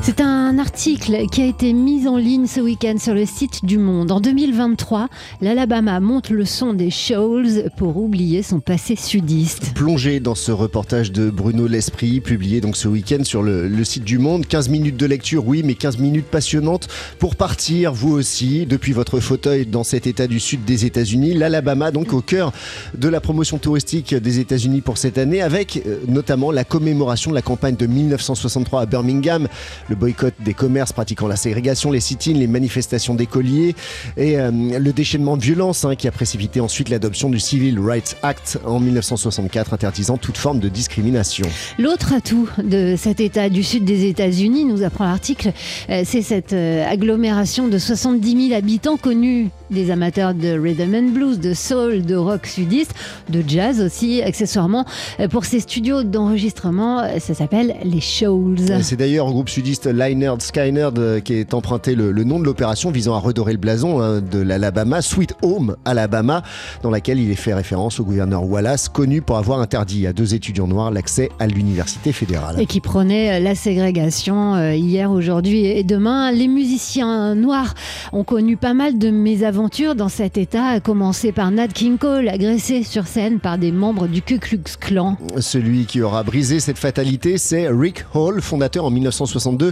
C'est un article qui a été mis en ligne ce week-end sur le site du Monde. En 2023, l'Alabama monte le son des Shoals pour oublier son passé sudiste. Plongé dans ce reportage de Bruno L'Esprit, publié donc ce week-end sur le, site du Monde. 15 minutes de lecture, oui, mais 15 minutes passionnantes pour partir, vous aussi, depuis votre fauteuil dans cet état du sud des États-Unis. L'Alabama, donc au cœur de la promotion touristique des États-Unis pour cette année, avec euh, notamment la commémoration de la campagne de 1963 à Birmingham, le boycott des commerces pratiquant la ségrégation, les sit-ins, les manifestations d'écoliers et euh, le déchaînement de violence hein, qui a précipité ensuite l'adoption du Civil Rights Act en 1964 interdisant toute forme de discrimination. L'autre atout de cet état du sud des États-Unis, nous apprend l'article, euh, c'est cette euh, agglomération de 70 000 habitants connus des amateurs de rhythm and blues, de soul, de rock sudiste, de jazz aussi, accessoirement. Pour ces studios d'enregistrement, ça s'appelle les Shoals. C'est d'ailleurs au groupe sudiste Lynyrd Skynyrd qui est emprunté le, le nom de l'opération visant à redorer le blason hein, de l'Alabama, Sweet Home Alabama, dans laquelle il est fait référence au gouverneur Wallace, connu pour avoir interdit à deux étudiants noirs l'accès à l'université fédérale. Et qui prenait la ségrégation euh, hier, aujourd'hui et demain. Les musiciens noirs ont connu pas mal de mésaventures dans cet état, à commencer par Nat King Cole, agressé sur scène par des membres du Ku Klux Klan. Celui qui aura brisé cette fatalité, c'est Rick Hall, fondateur en 1962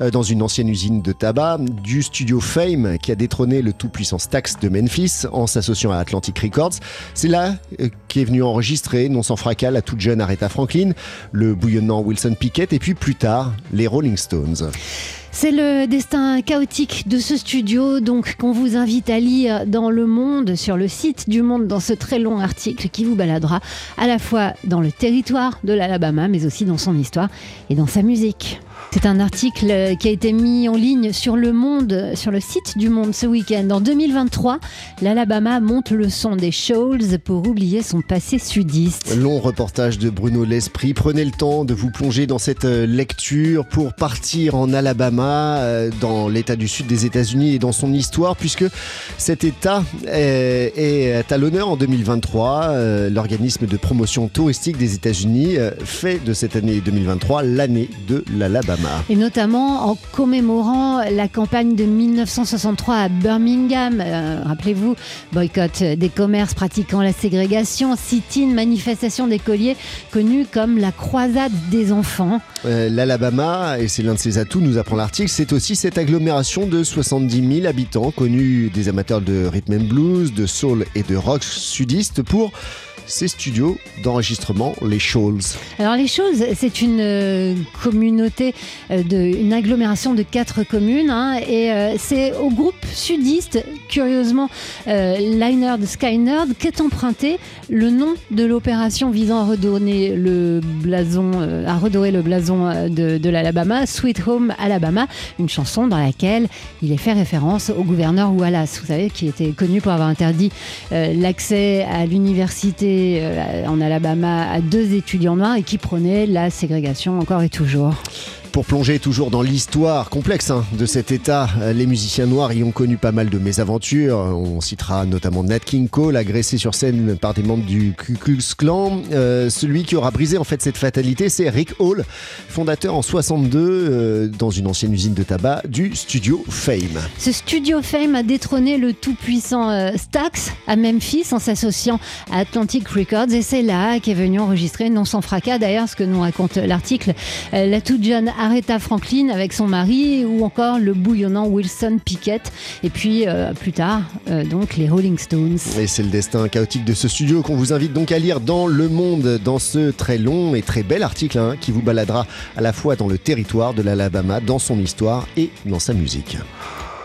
euh, dans une ancienne usine de tabac du studio Fame qui a détrôné le tout-puissant Stax de Memphis en s'associant à Atlantic Records. C'est là euh, qu'est venu enregistrer, non sans fracas, la toute jeune Aretha Franklin, le bouillonnant Wilson Pickett et puis plus tard les Rolling Stones. C'est le destin chaotique de ce studio, donc qu'on vous invite à lire dans Le Monde, sur le site du Monde, dans ce très long article qui vous baladera à la fois dans le territoire de l'Alabama, mais aussi dans son histoire et dans sa musique. C'est un article qui a été mis en ligne sur le Monde, sur le site du Monde ce week-end. En 2023, l'Alabama monte le son des Shoals pour oublier son passé sudiste. Long reportage de Bruno L'Esprit. Prenez le temps de vous plonger dans cette lecture pour partir en Alabama, dans l'état du sud des États-Unis et dans son histoire, puisque cet état est à l'honneur en 2023. L'organisme de promotion touristique des États-Unis fait de cette année 2023 l'année de l'Alabama. Et notamment en commémorant la campagne de 1963 à Birmingham. Euh, Rappelez-vous, boycott des commerces pratiquant la ségrégation, sit-in, manifestation des colliers, connue comme la croisade des enfants. Euh, L'Alabama, et c'est l'un de ses atouts, nous apprend l'article, c'est aussi cette agglomération de 70 000 habitants, connus des amateurs de rhythm and blues, de soul et de rock sudiste pour ces studios d'enregistrement, les Shoals. Alors les Shoals, c'est une euh, communauté, euh, de, une agglomération de quatre communes, hein, et euh, c'est au groupe sudiste, curieusement, euh, Lynyrd Skynyrd, qu'est emprunté le nom de l'opération visant à redonner le blason, redorer le blason de, de l'Alabama, Sweet Home Alabama, une chanson dans laquelle il est fait référence au gouverneur Wallace, vous savez, qui était connu pour avoir interdit l'accès à l'université en Alabama à deux étudiants noirs et qui prônait la ségrégation encore et toujours. Pour plonger toujours dans l'histoire complexe hein, de cet État, les musiciens noirs y ont connu pas mal de mésaventures. On citera notamment Nat King Cole, agressé sur scène par des membres du Ku Klux Klan. Euh, celui qui aura brisé en fait cette fatalité, c'est Rick Hall, fondateur en 62 euh, dans une ancienne usine de tabac du studio Fame. Ce studio Fame a détrôné le tout-puissant euh, Stax à Memphis en s'associant à Atlantic Records et c'est là qu'est venu enregistrer, non sans fracas d'ailleurs, ce que nous raconte l'article, euh, la toute jeune Aretha Franklin avec son mari ou encore le bouillonnant Wilson Pickett et puis euh, plus tard euh, donc les Rolling Stones. Et c'est le destin chaotique de ce studio qu'on vous invite donc à lire dans Le Monde, dans ce très long et très bel article hein, qui vous baladera à la fois dans le territoire de l'Alabama, dans son histoire et dans sa musique.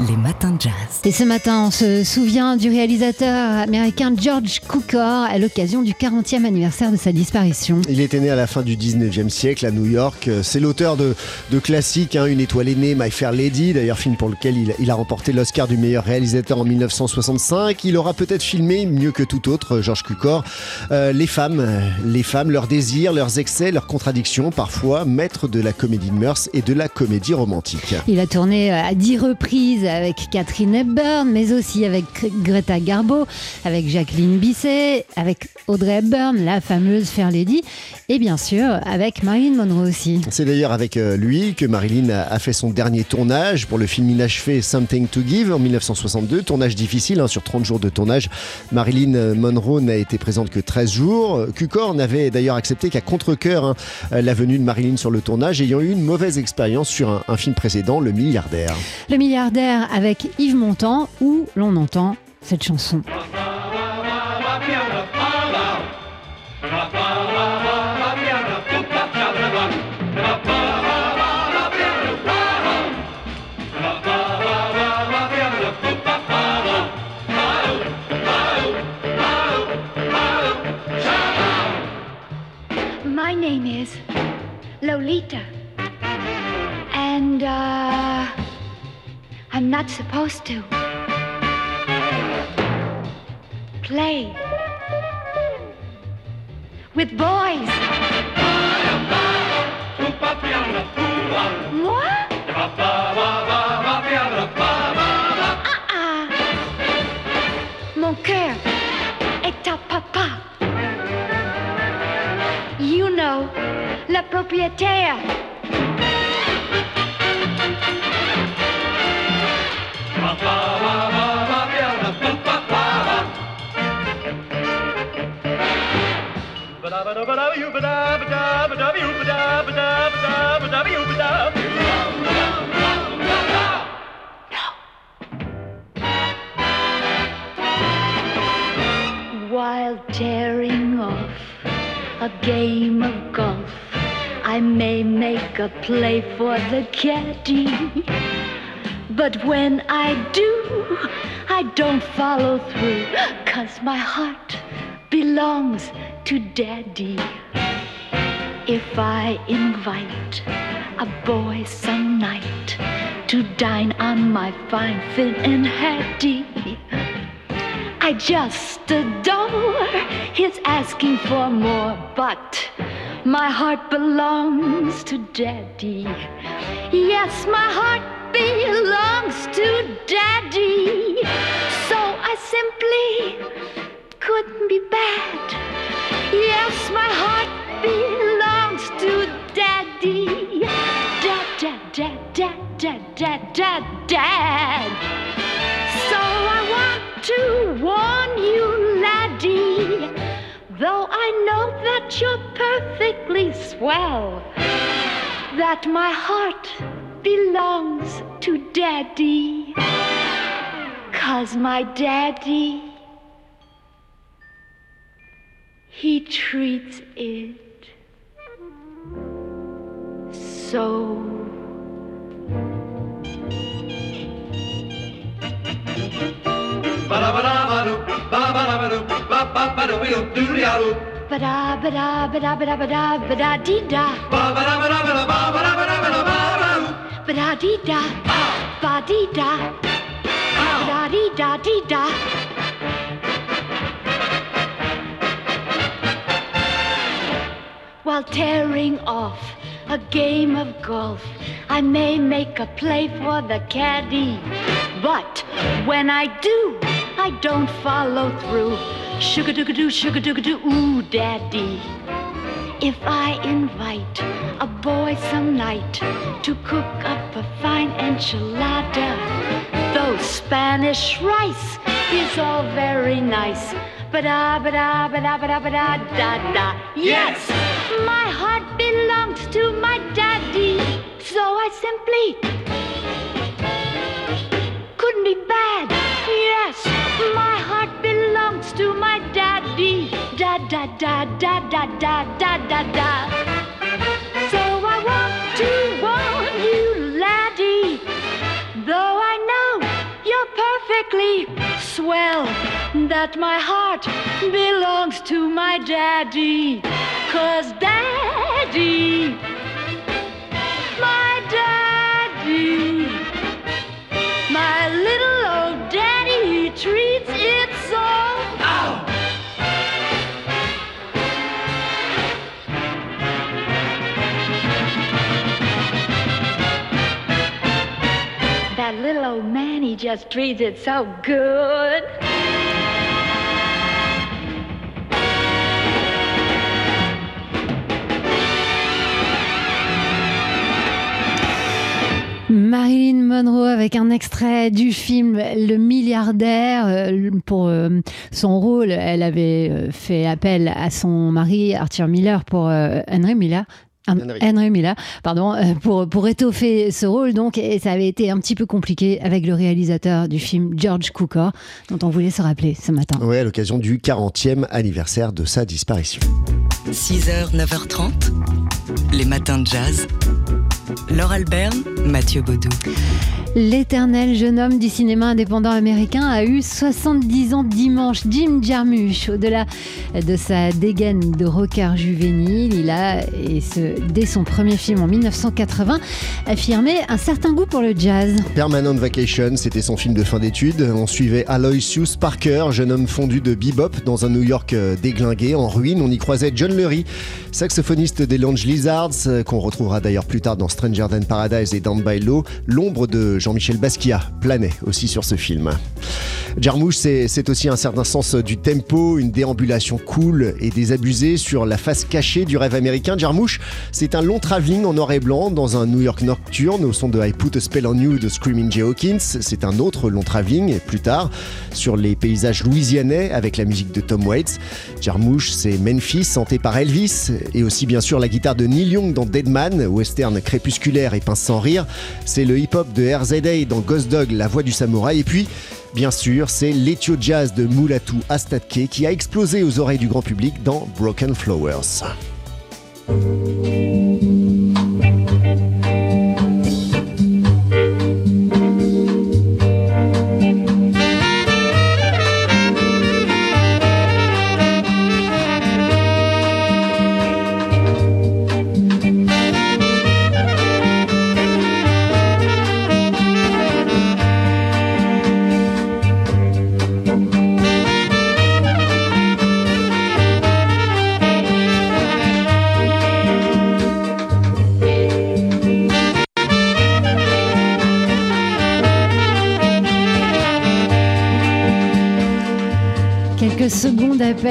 Les matins de jazz. Et ce matin, on se souvient du réalisateur américain George Cukor à l'occasion du 40e anniversaire de sa disparition. Il était né à la fin du 19e siècle à New York. C'est l'auteur de, de classiques, hein, Une étoile aînée, My Fair Lady, d'ailleurs film pour lequel il, il a remporté l'Oscar du meilleur réalisateur en 1965. Il aura peut-être filmé, mieux que tout autre, George Cukor, euh, les femmes, les femmes, leurs désirs, leurs excès, leurs contradictions, parfois maître de la comédie de mœurs et de la comédie romantique. Il a tourné à dix reprises avec Catherine Hepburn, mais aussi avec Greta Garbo, avec Jacqueline Bisset, avec Audrey Hepburn, la fameuse Fair Lady, et bien sûr avec Marilyn Monroe aussi. C'est d'ailleurs avec euh, lui que Marilyn a fait son dernier tournage pour le film inachevé Something to Give en 1962. Tournage difficile hein, sur 30 jours de tournage. Marilyn Monroe n'a été présente que 13 jours. Cukor n'avait d'ailleurs accepté qu'à contre-coeur hein, la venue de Marilyn sur le tournage, ayant eu une mauvaise expérience sur un, un film précédent, Le Milliardaire. Le Milliardaire avec Yves Montand, où l'on entend cette chanson. Not supposed to play with boys. Moi? Ah, ah. Mon cœur est à papa. You know, le propriétaire. While tearing off a game of golf, I may make a play for the caddy. But when I do, I don't follow through, cause my heart belongs to daddy. If I invite a boy some night to dine on my fine fin and hattie, I just adore his asking for more, but my heart belongs to daddy. Yes, my heart belongs to daddy. So I simply couldn't be bad. Yes, my heart belongs to daddy. Dad, dad, dad, dad, dad, dad, dad, dad. So I want to warn you, laddie, though I know that you're perfectly swell, that my heart belongs to Daddy. Cause my daddy, he treats it so. Ba da ba da ba da ba da ba da ba da dee da. Ba ba da ba da ba da ba ba da ba da ba da. Ba-da, ba-da, ba-da, ba-da, ba-da, ba-da, dee-da. Ba-da-dee-da, ba-dee-da, ba-da-dee-da, dee-da. While tearing off a game of golf, I may make a play for the caddy. But when I do, I don't follow through. Sugar doo doo, sugar doo doo, ooh, daddy. If I invite a boy some night to cook up a fine enchilada, though Spanish rice is all very nice. Ba-da, ba-da, ba-da, ba-da, ba-da, da, da. Yes, my heart belongs to my daddy, so I simply da da da da da da da. So I want to warn you, laddie, though I know you're perfectly swell, that my heart belongs to my daddy. Cause daddy, my daddy. My little old daddy, he treats it just so good. Marilyn Monroe avec un extrait du film Le milliardaire. Euh, Pour euh, son rôle, elle avait euh, fait appel à son mari Arthur Miller pour Henry Miller. Miller, pardon, euh, pour, pour étoffer ce rôle, donc, et ça avait été un petit peu compliqué avec le réalisateur du film George Cukor, dont on voulait se rappeler ce matin. Ouais, à l'occasion du 40e anniversaire de sa disparition. 6h, 9h30, les matins de jazz. Laure Alberne, Mathieu Baudou. L'éternel jeune homme du cinéma indépendant américain a eu 70 ans dimanche. Jim Jarmusch, au-delà de sa dégaine de rocker juvénile, il a, dès son premier film en 1980, affirmé un certain goût pour le jazz. Permanent Vacation, c'était son film de fin d'études. On suivait Aloysius Parker, jeune homme fondu de bebop dans un New York euh, déglingué, en ruine. On y croisait John Lurie, saxophoniste des Lounge Lizards, euh, qu'on retrouvera d'ailleurs plus tard dans Stranger Than Paradise et Down by Law. L'ombre de Jean-Michel Basquiat planait aussi sur ce film. Jarmusch, c'est aussi un certain sens du tempo, une déambulation cool et désabusée sur la face cachée du rêve américain. Jarmusch, c'est un long travelling en noir et blanc dans un New York nocturne au son de I Put a Spell on You de Screaming Jay Hawkins. C'est un autre long travelling plus tard sur les paysages louisianais avec la musique de Tom Waits. Jarmusch, c'est Memphis hanté par Elvis et aussi bien sûr la guitare de Neil Young dans Deadman, western crépusculaire et pince sans rire. C'est le hip-hop de Dans Ghost Dog, la voix du samouraï et puis Bien sûr, c'est l'Ethio Jazz de Mulatu Astatke qui a explosé aux oreilles du grand public dans Broken Flowers.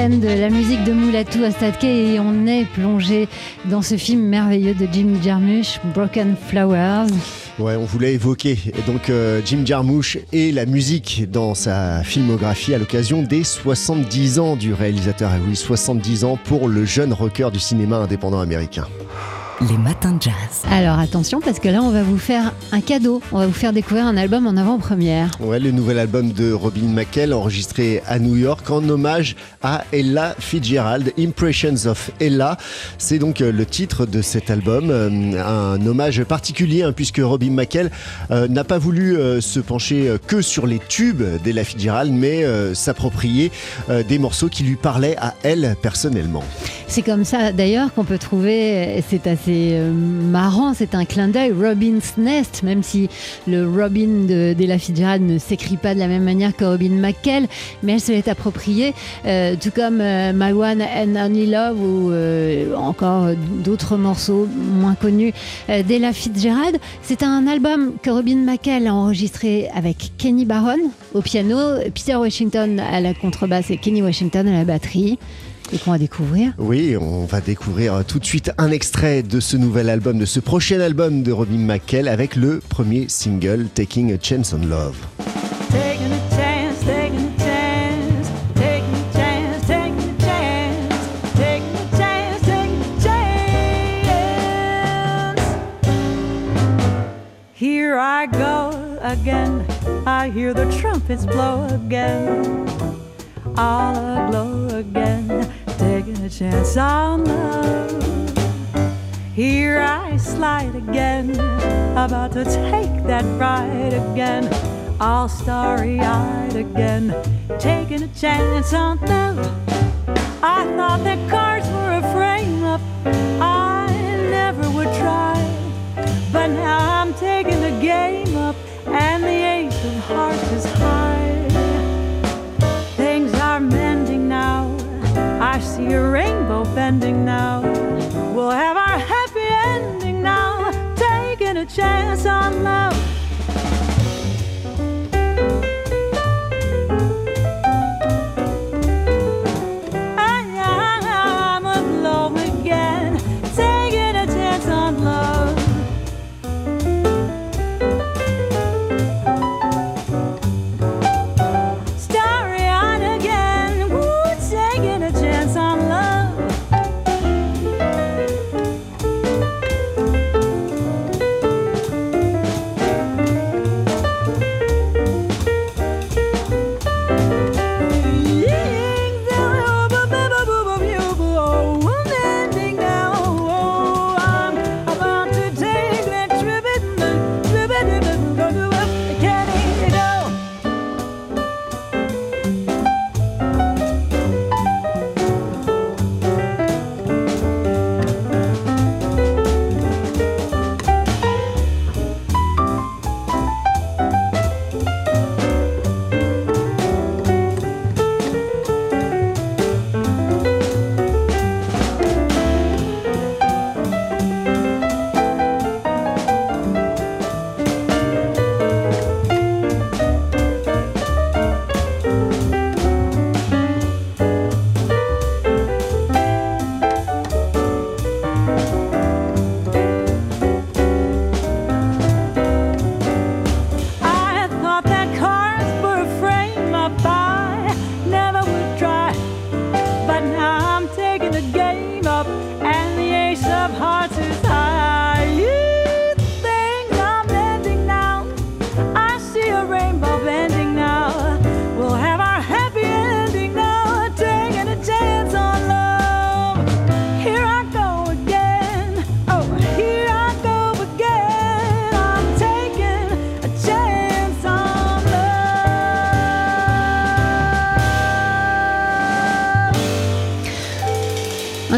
De la musique de Mulatu Astatke et on est plongé dans ce film merveilleux de Jim Jarmusch, Broken Flowers. Ouais, on voulait évoquer donc euh, Jim Jarmusch et la musique dans sa filmographie à l'occasion des 70 ans du réalisateur. Ah oui, 70 ans pour le jeune rocker du cinéma indépendant américain. Les matins de jazz. Alors attention parce que là on va vous faire un cadeau, on va vous faire découvrir un album en avant-première. Ouais, le nouvel album de Robin McKell enregistré à New York en hommage à Ella Fitzgerald, Impressions of Ella. C'est donc euh, le titre de cet album, euh, un hommage particulier hein, puisque Robin McKell euh, n'a pas voulu euh, se pencher que sur les tubes d'Ella Fitzgerald, mais euh, s'approprier euh, des morceaux qui lui parlaient à elle personnellement. C'est comme ça d'ailleurs qu'on peut trouver, c'est assez euh, marrant, c'est un clin d'œil, Robin's Nest, même si le Robin de- d'Ella Fitzgerald ne s'écrit pas de la même manière que Robin McKell, mais elle se l'est appropriée, euh, tout comme euh, My One and Only Love ou encore d'autres morceaux moins connus d'Ella Fitzgerald. C'est un album que Robin McKell a enregistré avec Kenny Barron au piano, Peter Washington à la contrebasse et Kenny Washington à la batterie. Et qu'on va découvrir. Oui, on va découvrir euh, tout de suite un extrait de ce nouvel album, de ce prochain album de Robin McKell avec le premier single Taking a Chance on Love. Taking a chance, taking a chance, taking a chance, taking a chance, taking a chance, taking a chance. Here I go again. I hear the trumpets blow again. All aglow again, taking a chance on love. Here I slide again, about to take that ride again, all starry eyed again, taking a chance on love. I thought that cards were a frame up, I never would try, but now I'm taking the game up, and the ace of hearts is high.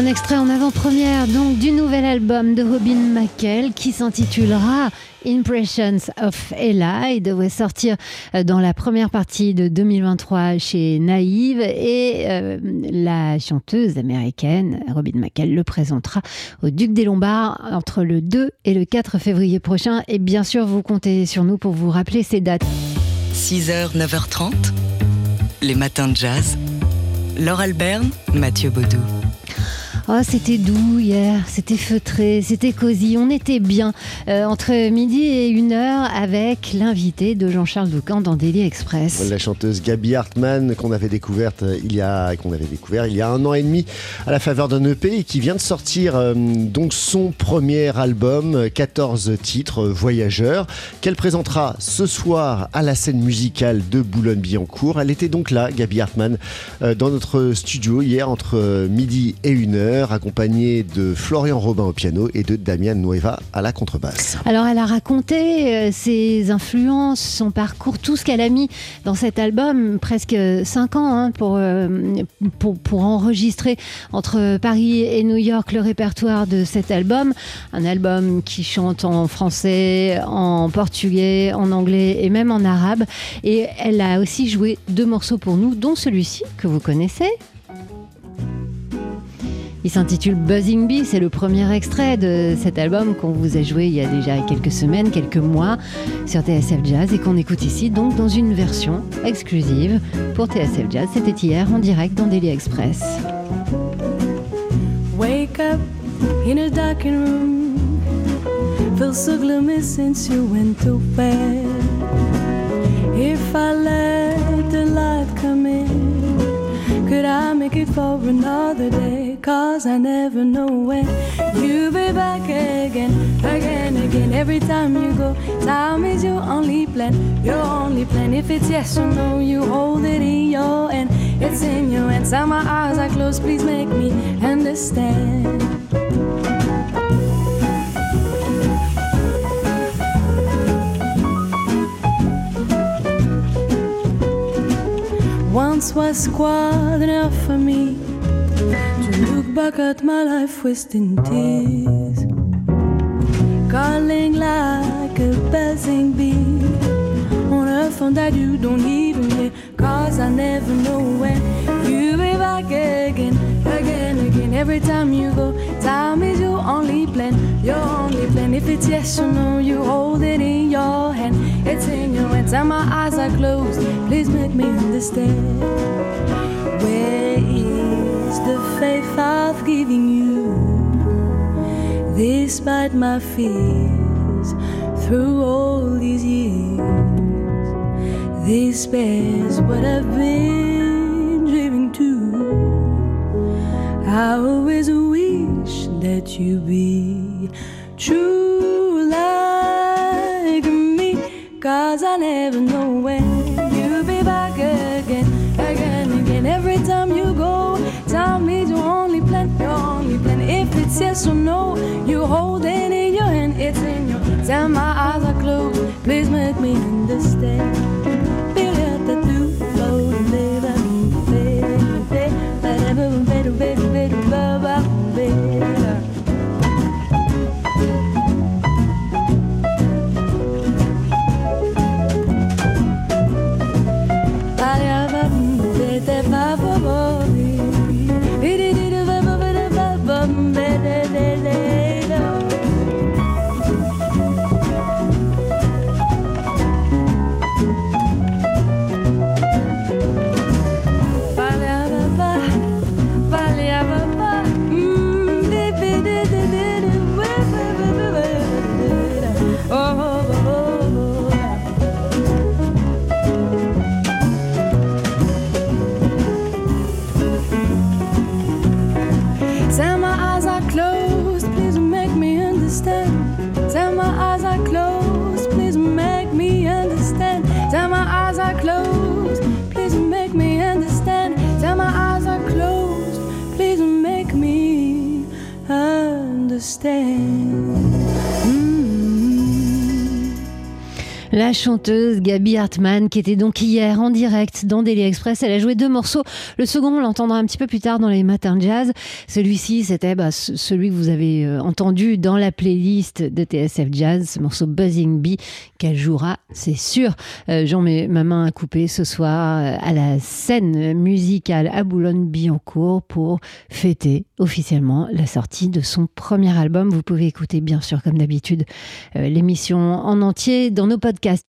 Un extrait en avant-première donc du nouvel album de Robin McKell qui s'intitulera Impressions of Ella. Il devrait sortir euh, dans la première partie de 2023 chez Naïve et euh, la chanteuse américaine Robin McKell le présentera au Duc des Lombards entre le 2 et le 4 février prochain. Et bien sûr, vous comptez sur nous pour vous rappeler ces dates. 6h, 9h30, les matins de jazz. Laure Alberne, Mathieu Baudou. Oh, c'était doux hier, c'était feutré, c'était cosy, on était bien euh, entre midi et une heure avec l'invité de Jean-Charles Doucan dans Daily Express. La chanteuse Gabi Hartmann qu'on avait découverte euh, il y a qu'on avait découvert il y a un an et demi à la faveur d'un EP et qui vient de sortir euh, donc son premier album, euh, 14 titres, Voyageurs, qu'elle présentera ce soir à la scène musicale de Boulogne-Billancourt. Elle était donc là, Gabi Hartmann, dans notre studio hier entre midi et une heure, accompagnée de Florian Robin au piano et de Damien Nueva à la contrebasse. Alors elle a raconté euh, ses influences, son parcours, tout ce qu'elle a mis dans cet album, presque 5 ans hein, euh, pour, pour enregistrer entre Paris et New York le répertoire de cet album. Un album qui chante en français, en portugais, en anglais et même en arabe. Et elle a aussi joué deux morceaux pour nous, dont celui-ci que vous connaissez. Il s'intitule Buzzing Bee, c'est le premier extrait de cet album qu'on vous a joué il y a déjà quelques semaines, quelques mois sur TSF Jazz et qu'on écoute ici donc dans une version exclusive pour TSF Jazz. C'était hier en direct dans Daily Express. Wake up in a darkened room. Feel so gloomy since you went to bed. If I let the light come in, could I make it for another day? Cause I never know when you'll be back again, again, again. Every time you go, time is your only plan, your only plan. If it's yes or no, you hold it in your hand. It's in your hands. Now my eyes are closed, please make me understand. Once was quite enough for me look back at my life wasting tears, calling like a buzzing bee on a phone that you don't even hear. Cause I never know when you'll be back again, again, again. Every time you go, time is your only plan, your only plan. If it's yes or no, you hold it in your hand. It's in your hands, and my eyes are closed. Please make me understand. Where the faith I've given you? Despite my fears, through all these years. Despair's what I've been dreaming to. I always wish that you be true like me. Cause I never know when it's yes or no, you hold it in your hand, it's in your hands. My eyes are closed, please make me understand. stay. La chanteuse Gabi Hartmann, qui était donc hier en direct dans Daily Express, elle a joué deux morceaux. Le second, on l'entendra un petit peu plus tard dans les matins jazz. Celui-ci, c'était bah, celui que vous avez euh, entendu dans la playlist de TSF Jazz, ce morceau Buzzing Bee, qu'elle jouera, c'est sûr. Euh, J'en mets ma main à couper ce soir euh, à la scène musicale à Boulogne-Billancourt pour fêter officiellement la sortie de son premier album. Vous pouvez écouter, bien sûr, comme d'habitude, l'émission en entier dans nos podcasts